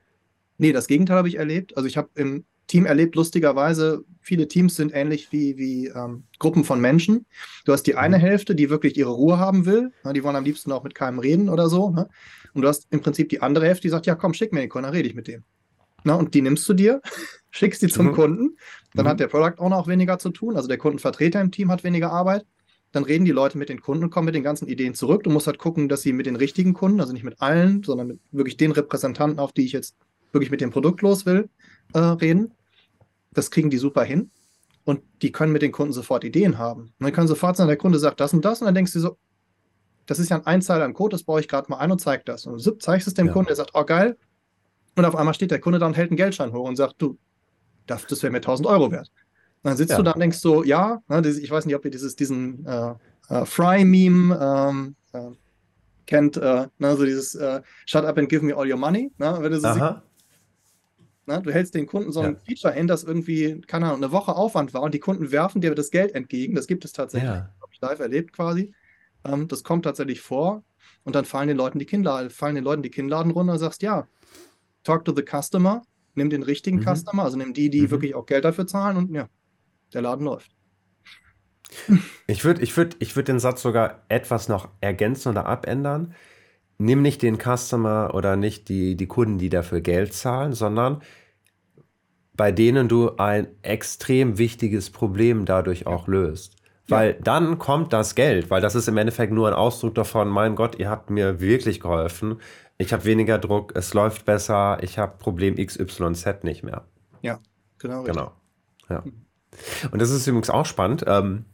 Nee, das Gegenteil habe ich erlebt. Also ich habe im Team erlebt, lustigerweise, viele Teams sind ähnlich wie, wie ähm, Gruppen von Menschen. Du hast die eine mhm. Hälfte, die wirklich ihre Ruhe haben will. Ne, die wollen am liebsten auch mit keinem reden oder so. Ne? Und du hast im Prinzip die andere Hälfte, die sagt, ja komm, schick mir den Kunden, dann rede ich mit dem. Na, und die nimmst du dir, schickst die zum mhm. Kunden. Dann mhm. hat der Product Owner auch weniger zu tun. Also der Kundenvertreter im Team hat weniger Arbeit. Dann reden die Leute mit den Kunden und kommen mit den ganzen Ideen zurück. Du musst halt gucken, dass sie mit den richtigen Kunden, also nicht mit allen, sondern mit wirklich den Repräsentanten, auf die ich jetzt wirklich mit dem Produkt los will, äh, reden. Das kriegen die super hin. Und die können mit den Kunden sofort Ideen haben. Und dann können sofort sagen, der Kunde sagt das und das. Und dann denkst du so, das ist ja ein Einzeiler im Code, das baue ich gerade mal ein und zeige das. Und du zeigst es dem ja. Kunden, der sagt, oh geil. Und auf einmal steht der Kunde da und hält einen Geldschein hoch und sagt, du, das, das wäre mir 1000 Euro wert. Und dann sitzt ja. du da und denkst so, ja, ne, ich weiß nicht, ob ihr dieses, diesen äh, äh, Fry-Meme ähm, äh, kennt, äh, ne, so dieses äh, Shut up and give me all your money. Ne, wenn du so siehst, ne, du hältst den Kunden so ein ja. Feature hin, das irgendwie, keine Ahnung, eine Woche Aufwand war und die Kunden werfen dir das Geld entgegen. Das gibt es tatsächlich. Ja. Habe ich live erlebt quasi. Ähm, das kommt tatsächlich vor. Und dann fallen den Leuten die Kinnladen, fallen den Leuten die Kinnladen runter und sagst, ja, talk to the customer, nimm den richtigen mhm. Customer, also nimm die, die mhm. wirklich auch Geld dafür zahlen und ja, der Laden läuft. Ich würde ich würd, ich würd den Satz sogar etwas noch ergänzen oder abändern. Nimm nicht den Customer oder nicht die, die Kunden, die dafür Geld zahlen, sondern bei denen du ein extrem wichtiges Problem dadurch auch löst. Weil ja. dann kommt das Geld, weil das ist im Endeffekt nur ein Ausdruck davon, mein Gott, ihr habt mir wirklich geholfen. Ich habe weniger Druck, es läuft besser, ich habe Problem XYZ nicht mehr. Ja, genau. Genau. Ja. Und das ist übrigens auch spannend. Ähm,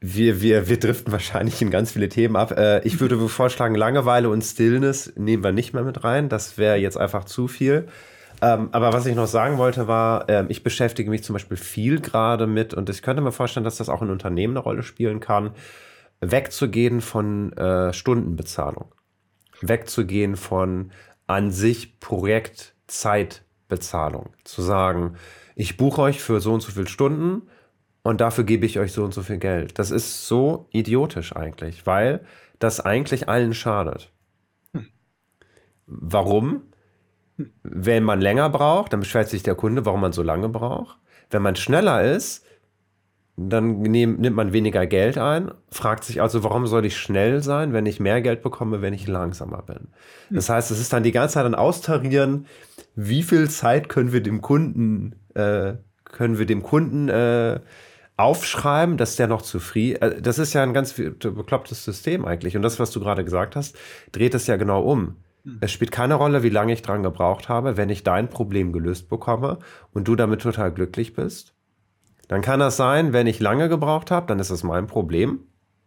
wir, wir, wir driften wahrscheinlich in ganz viele Themen ab. Äh, ich würde vorschlagen, Langeweile und Stillness nehmen wir nicht mehr mit rein. Das wäre jetzt einfach zu viel. Ähm, aber was ich noch sagen wollte, war, ähm, ich beschäftige mich zum Beispiel viel gerade mit, und ich könnte mir vorstellen, dass das auch in Unternehmen eine Rolle spielen kann, wegzugehen von äh, Stundenbezahlung. Wegzugehen von an sich Projektzeitbezahlung. Zu sagen, ich buche euch für so und so viele Stunden und dafür gebe ich euch so und so viel Geld. Das ist so idiotisch eigentlich, weil das eigentlich allen schadet. Hm. Warum? Wenn man länger braucht, dann beschwert sich der Kunde, warum man so lange braucht. Wenn man schneller ist, dann nehm, nimmt man weniger Geld ein, fragt sich also, warum soll ich schnell sein, wenn ich mehr Geld bekomme, wenn ich langsamer bin. Das heißt, es ist dann die ganze Zeit ein Austarieren, wie viel Zeit können wir dem Kunden, äh, können wir dem Kunden äh, aufschreiben, dass der noch zufrieden, äh, das ist ja ein ganz beklopptes System eigentlich. Und das, was du gerade gesagt hast, dreht es ja genau um. Hm. Es spielt keine Rolle, wie lange ich dran gebraucht habe, wenn ich dein Problem gelöst bekomme und du damit total glücklich bist. Dann kann das sein, wenn ich lange gebraucht habe, dann ist es mein Problem.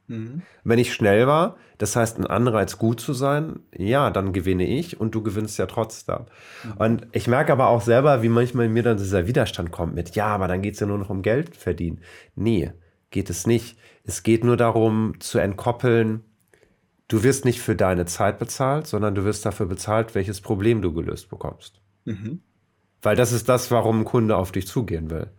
Mhm. Wenn ich schnell war, das heißt ein Anreiz gut zu sein, ja, dann gewinne ich und du gewinnst ja trotzdem. Mhm. Und ich merke aber auch selber, wie manchmal in mir dann dieser Widerstand kommt mit, ja, aber dann geht es ja nur noch um Geld verdienen. Nee, geht es nicht. Es geht nur darum zu entkoppeln, du wirst nicht für deine Zeit bezahlt, sondern du wirst dafür bezahlt, welches Problem du gelöst bekommst. Mhm. Weil das ist das, warum ein Kunde auf dich zugehen will.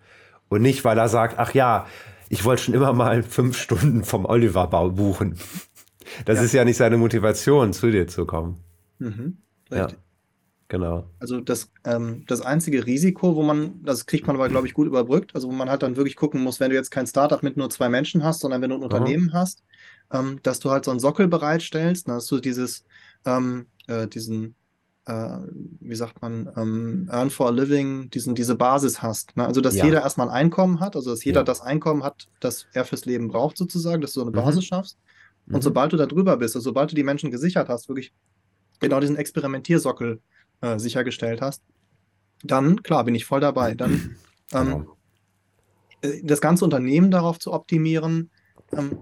Und nicht, weil er sagt, ach ja, ich wollte schon immer mal fünf Stunden vom Oliver buchen. Das ja. ist ja nicht seine Motivation, zu dir zu kommen. Mhm, ja, genau. Also das, ähm, das einzige Risiko, wo man, das kriegt man aber, glaube ich, gut überbrückt, also wo man halt dann wirklich gucken muss, wenn du jetzt kein Startup mit nur zwei Menschen hast, sondern wenn du ein mhm. Unternehmen hast, ähm, dass du halt so einen Sockel bereitstellst, dass du dieses, ähm, äh, diesen äh, wie sagt man, ähm, Earn for a Living, diesen, diese Basis hast. Ne? Also, dass ja. jeder erstmal ein Einkommen hat, also dass jeder ja. das Einkommen hat, das er fürs Leben braucht, sozusagen, dass du so eine mhm. Basis schaffst. Und mhm. sobald du da drüber bist, also sobald du die Menschen gesichert hast, wirklich genau diesen Experimentiersockel äh, sichergestellt hast, dann, klar, bin ich voll dabei. Dann ähm, genau. äh, das ganze Unternehmen darauf zu optimieren,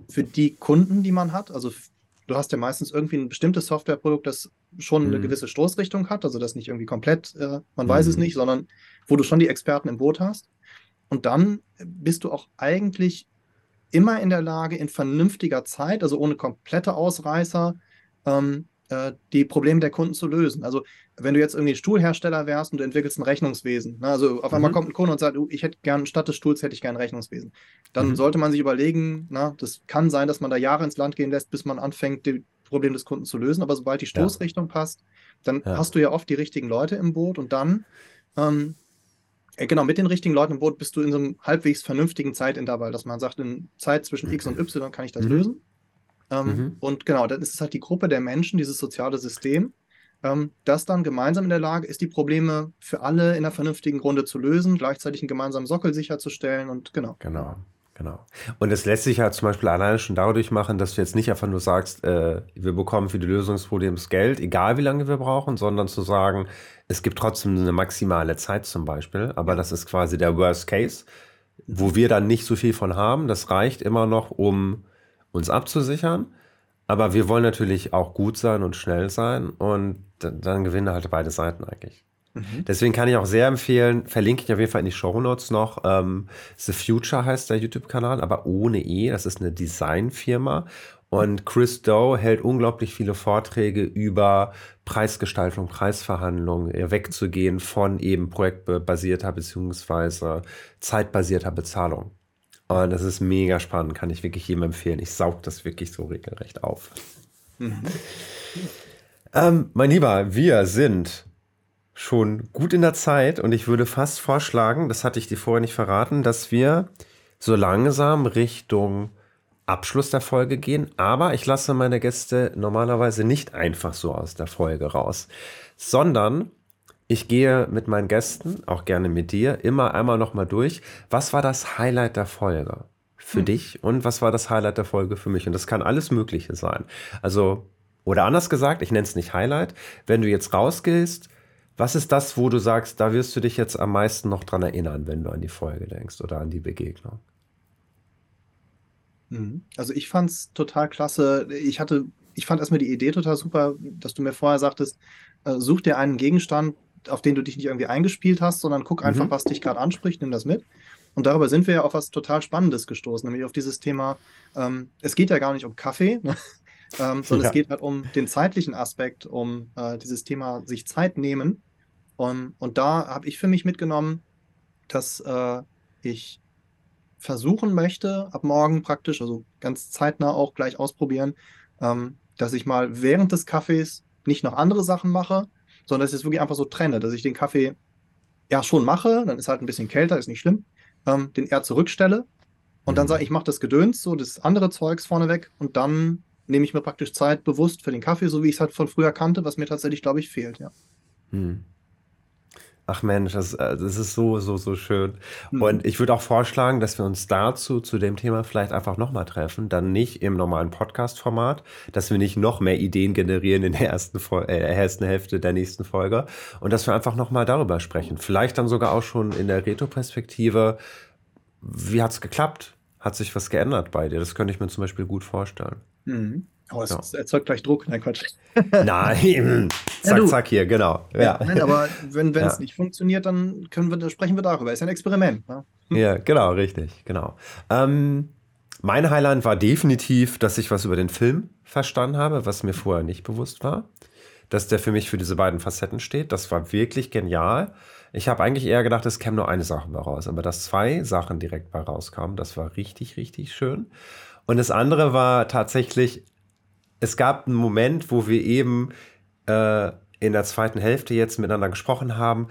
für die Kunden, die man hat, also du hast ja meistens irgendwie ein bestimmtes Softwareprodukt, das schon eine mhm. gewisse Stoßrichtung hat, also das nicht irgendwie komplett, äh, man mhm. weiß es mhm. nicht, sondern wo du schon die Experten im Boot hast. Und dann bist du auch eigentlich immer in der Lage, in vernünftiger Zeit, also ohne komplette Ausreißer, ähm, äh, die Probleme der Kunden zu lösen. Also wenn du jetzt irgendwie Stuhlhersteller wärst und du entwickelst ein Rechnungswesen, ne, also auf einmal mhm. kommt ein Kunde und sagt, ich hätte gern statt des Stuhls hätte ich gern ein Rechnungswesen, dann mhm. sollte man sich überlegen, na, das kann sein, dass man da Jahre ins Land gehen lässt, bis man anfängt, die Probleme des Kunden zu lösen. Aber sobald die Stoßrichtung ja. passt, dann ja. hast du ja oft die richtigen Leute im Boot und dann ähm, äh, Genau, mit den richtigen Leuten im Boot bist du in so einem halbwegs vernünftigen Zeitintervall, dass man sagt, in Zeit zwischen X und Y kann ich das mhm. lösen. Ähm, mhm. Und genau, dann ist es halt die Gruppe der Menschen, dieses soziale System, ähm, das dann gemeinsam in der Lage ist, die Probleme für alle in einer vernünftigen Runde zu lösen, gleichzeitig einen gemeinsamen Sockel sicherzustellen und genau. Genau. Genau. Und es lässt sich ja zum Beispiel alleine schon dadurch machen, dass du jetzt nicht einfach nur sagst, äh, wir bekommen für die Lösung des Problems Geld, egal wie lange wir brauchen, sondern zu sagen, es gibt trotzdem eine maximale Zeit zum Beispiel, aber das ist quasi der Worst Case, wo wir dann nicht so viel von haben. Das reicht immer noch, um uns abzusichern. Aber wir wollen natürlich auch gut sein und schnell sein und dann gewinnen halt beide Seiten eigentlich. Mhm. Deswegen kann ich auch sehr empfehlen, verlinke ich auf jeden Fall in die Show Notes noch. Ähm, The Future heißt der YouTube-Kanal, aber ohne E. Das ist eine Designfirma. Und Chris Doe hält unglaublich viele Vorträge über Preisgestaltung, Preisverhandlungen, wegzugehen von eben projektbasierter bzw. zeitbasierter Bezahlung. Und das ist mega spannend, kann ich wirklich jedem empfehlen. Ich saug das wirklich so regelrecht auf. Mhm. Ähm, mein Lieber, wir sind schon gut in der Zeit und ich würde fast vorschlagen, das hatte ich dir vorher nicht verraten, dass wir so langsam Richtung Abschluss der Folge gehen. Aber ich lasse meine Gäste normalerweise nicht einfach so aus der Folge raus, sondern ich gehe mit meinen Gästen, auch gerne mit dir, immer einmal nochmal durch. Was war das Highlight der Folge für hm. dich und was war das Highlight der Folge für mich? Und das kann alles Mögliche sein. Also, oder anders gesagt, ich nenne es nicht Highlight. Wenn du jetzt rausgehst, was ist das, wo du sagst, da wirst du dich jetzt am meisten noch dran erinnern, wenn du an die Folge denkst oder an die Begegnung? Mhm. Also ich fand es total klasse. Ich hatte, ich fand erstmal die Idee total super, dass du mir vorher sagtest, äh, such dir einen Gegenstand, auf den du dich nicht irgendwie eingespielt hast, sondern guck einfach, mhm. was dich gerade anspricht, nimm das mit. Und darüber sind wir ja auf was total Spannendes gestoßen, nämlich auf dieses Thema, ähm, es geht ja gar nicht um Kaffee, ne? ähm, sondern ja. es geht halt um den zeitlichen Aspekt, um äh, dieses Thema sich Zeit nehmen. Und, und da habe ich für mich mitgenommen, dass äh, ich versuchen möchte, ab morgen praktisch, also ganz zeitnah auch gleich ausprobieren, ähm, dass ich mal während des Kaffees nicht noch andere Sachen mache, sondern dass ich es wirklich einfach so trenne, dass ich den Kaffee ja schon mache, dann ist halt ein bisschen kälter, ist nicht schlimm, ähm, den eher zurückstelle und mhm. dann sage ich, mache das Gedöns, so das andere Zeugs vorneweg und dann nehme ich mir praktisch Zeit bewusst für den Kaffee, so wie ich es halt von früher kannte, was mir tatsächlich, glaube ich, fehlt, ja. Mhm. Ach Mensch, das, äh, das ist so, so, so schön. Mhm. Und ich würde auch vorschlagen, dass wir uns dazu, zu dem Thema vielleicht einfach nochmal treffen. Dann nicht im normalen Podcast-Format, dass wir nicht noch mehr Ideen generieren in der ersten, äh, ersten Hälfte der nächsten Folge. Und dass wir einfach nochmal darüber sprechen. Vielleicht dann sogar auch schon in der Retro-Perspektive. Wie hat es geklappt? Hat sich was geändert bei dir? Das könnte ich mir zum Beispiel gut vorstellen. Mhm. Oh, es ja. erzeugt gleich Druck. Nein, Quatsch. Nein, zack, ja, zack, hier, genau. Ja. Nein, aber wenn es nicht funktioniert, dann können wir, sprechen wir darüber. Ist ja ein Experiment. Ne? Hm. Ja, genau, richtig, genau. Ähm, mein Highlight war definitiv, dass ich was über den Film verstanden habe, was mir vorher nicht bewusst war. Dass der für mich für diese beiden Facetten steht. Das war wirklich genial. Ich habe eigentlich eher gedacht, es käme nur eine Sache bei raus, aber dass zwei Sachen direkt bei rauskamen, das war richtig, richtig schön. Und das andere war tatsächlich, es gab einen Moment, wo wir eben äh, in der zweiten Hälfte jetzt miteinander gesprochen haben.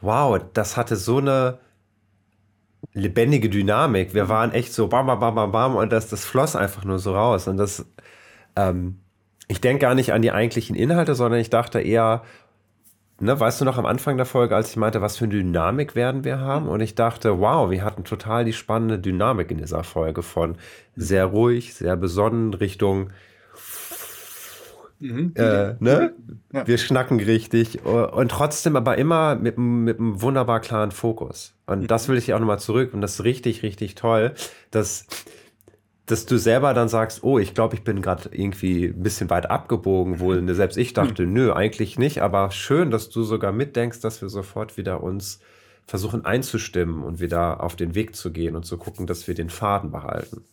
Wow, das hatte so eine lebendige Dynamik. Wir waren echt so bam, bam, bam, bam, bam und das, das floss einfach nur so raus. Und das, ähm, ich denke gar nicht an die eigentlichen Inhalte, sondern ich dachte eher, ne, weißt du noch am Anfang der Folge, als ich meinte, was für eine Dynamik werden wir haben? Und ich dachte, wow, wir hatten total die spannende Dynamik in dieser Folge von sehr ruhig, sehr besonnen Richtung Mhm. Äh, ne? Ja. Wir schnacken richtig und trotzdem aber immer mit, mit einem wunderbar klaren Fokus. Und mhm. das will ich auch nochmal zurück und das ist richtig, richtig toll, dass, dass du selber dann sagst, oh, ich glaube, ich bin gerade irgendwie ein bisschen weit abgebogen, wo mhm. selbst ich dachte, mhm. nö, eigentlich nicht, aber schön, dass du sogar mitdenkst, dass wir sofort wieder uns versuchen einzustimmen und wieder auf den Weg zu gehen und zu gucken, dass wir den Faden behalten.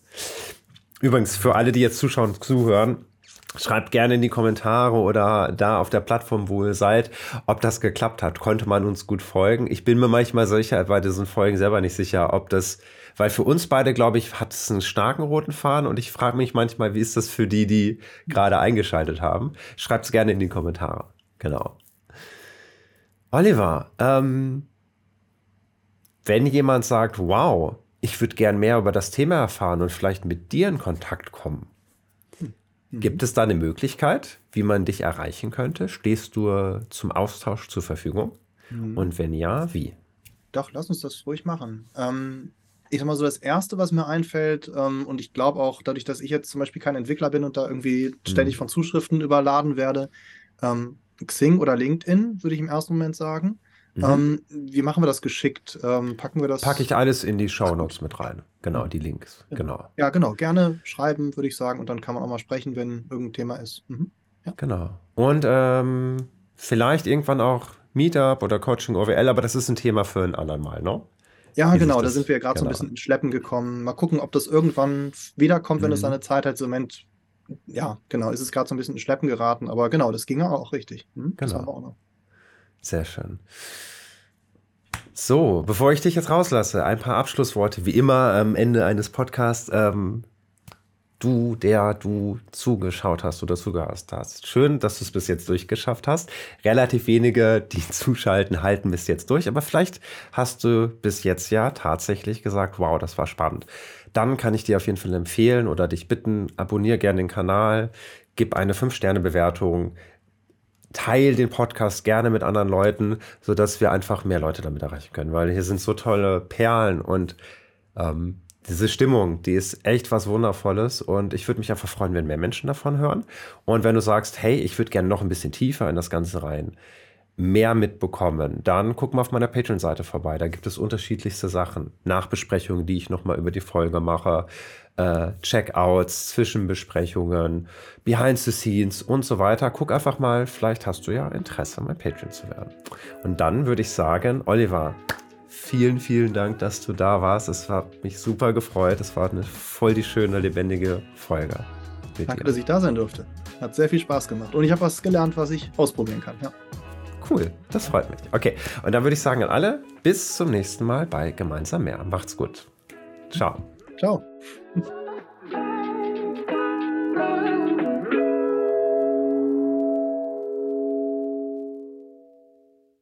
Übrigens, für alle, die jetzt zuschauen, zuhören, Schreibt gerne in die Kommentare oder da auf der Plattform, wo ihr seid, ob das geklappt hat. Konnte man uns gut folgen? Ich bin mir manchmal sicher, bei diesen Folgen selber nicht sicher, ob das, weil für uns beide, glaube ich, hat es einen starken roten Faden und ich frage mich manchmal, wie ist das für die, die gerade eingeschaltet haben? Schreibt es gerne in die Kommentare. Genau. Oliver, ähm, wenn jemand sagt, wow, ich würde gern mehr über das Thema erfahren und vielleicht mit dir in Kontakt kommen, Mhm. Gibt es da eine Möglichkeit, wie man dich erreichen könnte? Stehst du zum Austausch zur Verfügung? Mhm. Und wenn ja, wie? Doch, lass uns das ruhig machen. Ähm, ich sag mal so, das Erste, was mir einfällt, ähm, und ich glaube auch, dadurch, dass ich jetzt zum Beispiel kein Entwickler bin und da irgendwie ständig mhm. von Zuschriften überladen werde, ähm, Xing oder LinkedIn, würde ich im ersten Moment sagen. Mhm. Ähm, wie machen wir das geschickt? Ähm, packen wir das? Packe ich alles in die Show Notes mit rein. Genau, die Links. Genau. Ja, genau. Gerne schreiben, würde ich sagen. Und dann kann man auch mal sprechen, wenn irgendein Thema ist. Mhm. Ja. Genau. Und ähm, vielleicht irgendwann auch Meetup oder Coaching OWL, aber das ist ein Thema für ein andermal, ne? Ja, Wie genau, da sind wir ja gerade genau. so ein genau. bisschen ins Schleppen gekommen. Mal gucken, ob das irgendwann wiederkommt, wenn mhm. es seine Zeit hat. Im Moment, ja, genau, ist es gerade so ein bisschen ins Schleppen geraten, aber genau, das ging auch richtig. Mhm, genau. Sehr schön. So, bevor ich dich jetzt rauslasse, ein paar Abschlussworte, wie immer am Ende eines Podcasts. Ähm, du, der du zugeschaut hast oder zugehört hast. Schön, dass du es bis jetzt durchgeschafft hast. Relativ wenige, die zuschalten, halten bis jetzt durch, aber vielleicht hast du bis jetzt ja tatsächlich gesagt, wow, das war spannend. Dann kann ich dir auf jeden Fall empfehlen oder dich bitten, abonniere gerne den Kanal, gib eine 5-Sterne-Bewertung, teil den Podcast gerne mit anderen Leuten, sodass wir einfach mehr Leute damit erreichen können, weil hier sind so tolle Perlen und ähm, diese Stimmung, die ist echt was Wundervolles und ich würde mich einfach freuen, wenn mehr Menschen davon hören. Und wenn du sagst, hey, ich würde gerne noch ein bisschen tiefer in das Ganze rein, mehr mitbekommen, dann guck mal auf meiner Patreon-Seite vorbei. Da gibt es unterschiedlichste Sachen. Nachbesprechungen, die ich nochmal über die Folge mache, äh, Checkouts, Zwischenbesprechungen, Behind the Scenes und so weiter. Guck einfach mal, vielleicht hast du ja Interesse, mein Patreon zu werden. Und dann würde ich sagen, Oliver, vielen, vielen Dank, dass du da warst. Es hat mich super gefreut. Es war eine voll die schöne, lebendige Folge. Danke, dir. dass ich da sein durfte. Hat sehr viel Spaß gemacht. Und ich habe was gelernt, was ich ausprobieren kann. Ja. Cool, das freut mich. Okay, und dann würde ich sagen an alle, bis zum nächsten Mal bei Gemeinsam mehr. Macht's gut. Ciao. Ciao.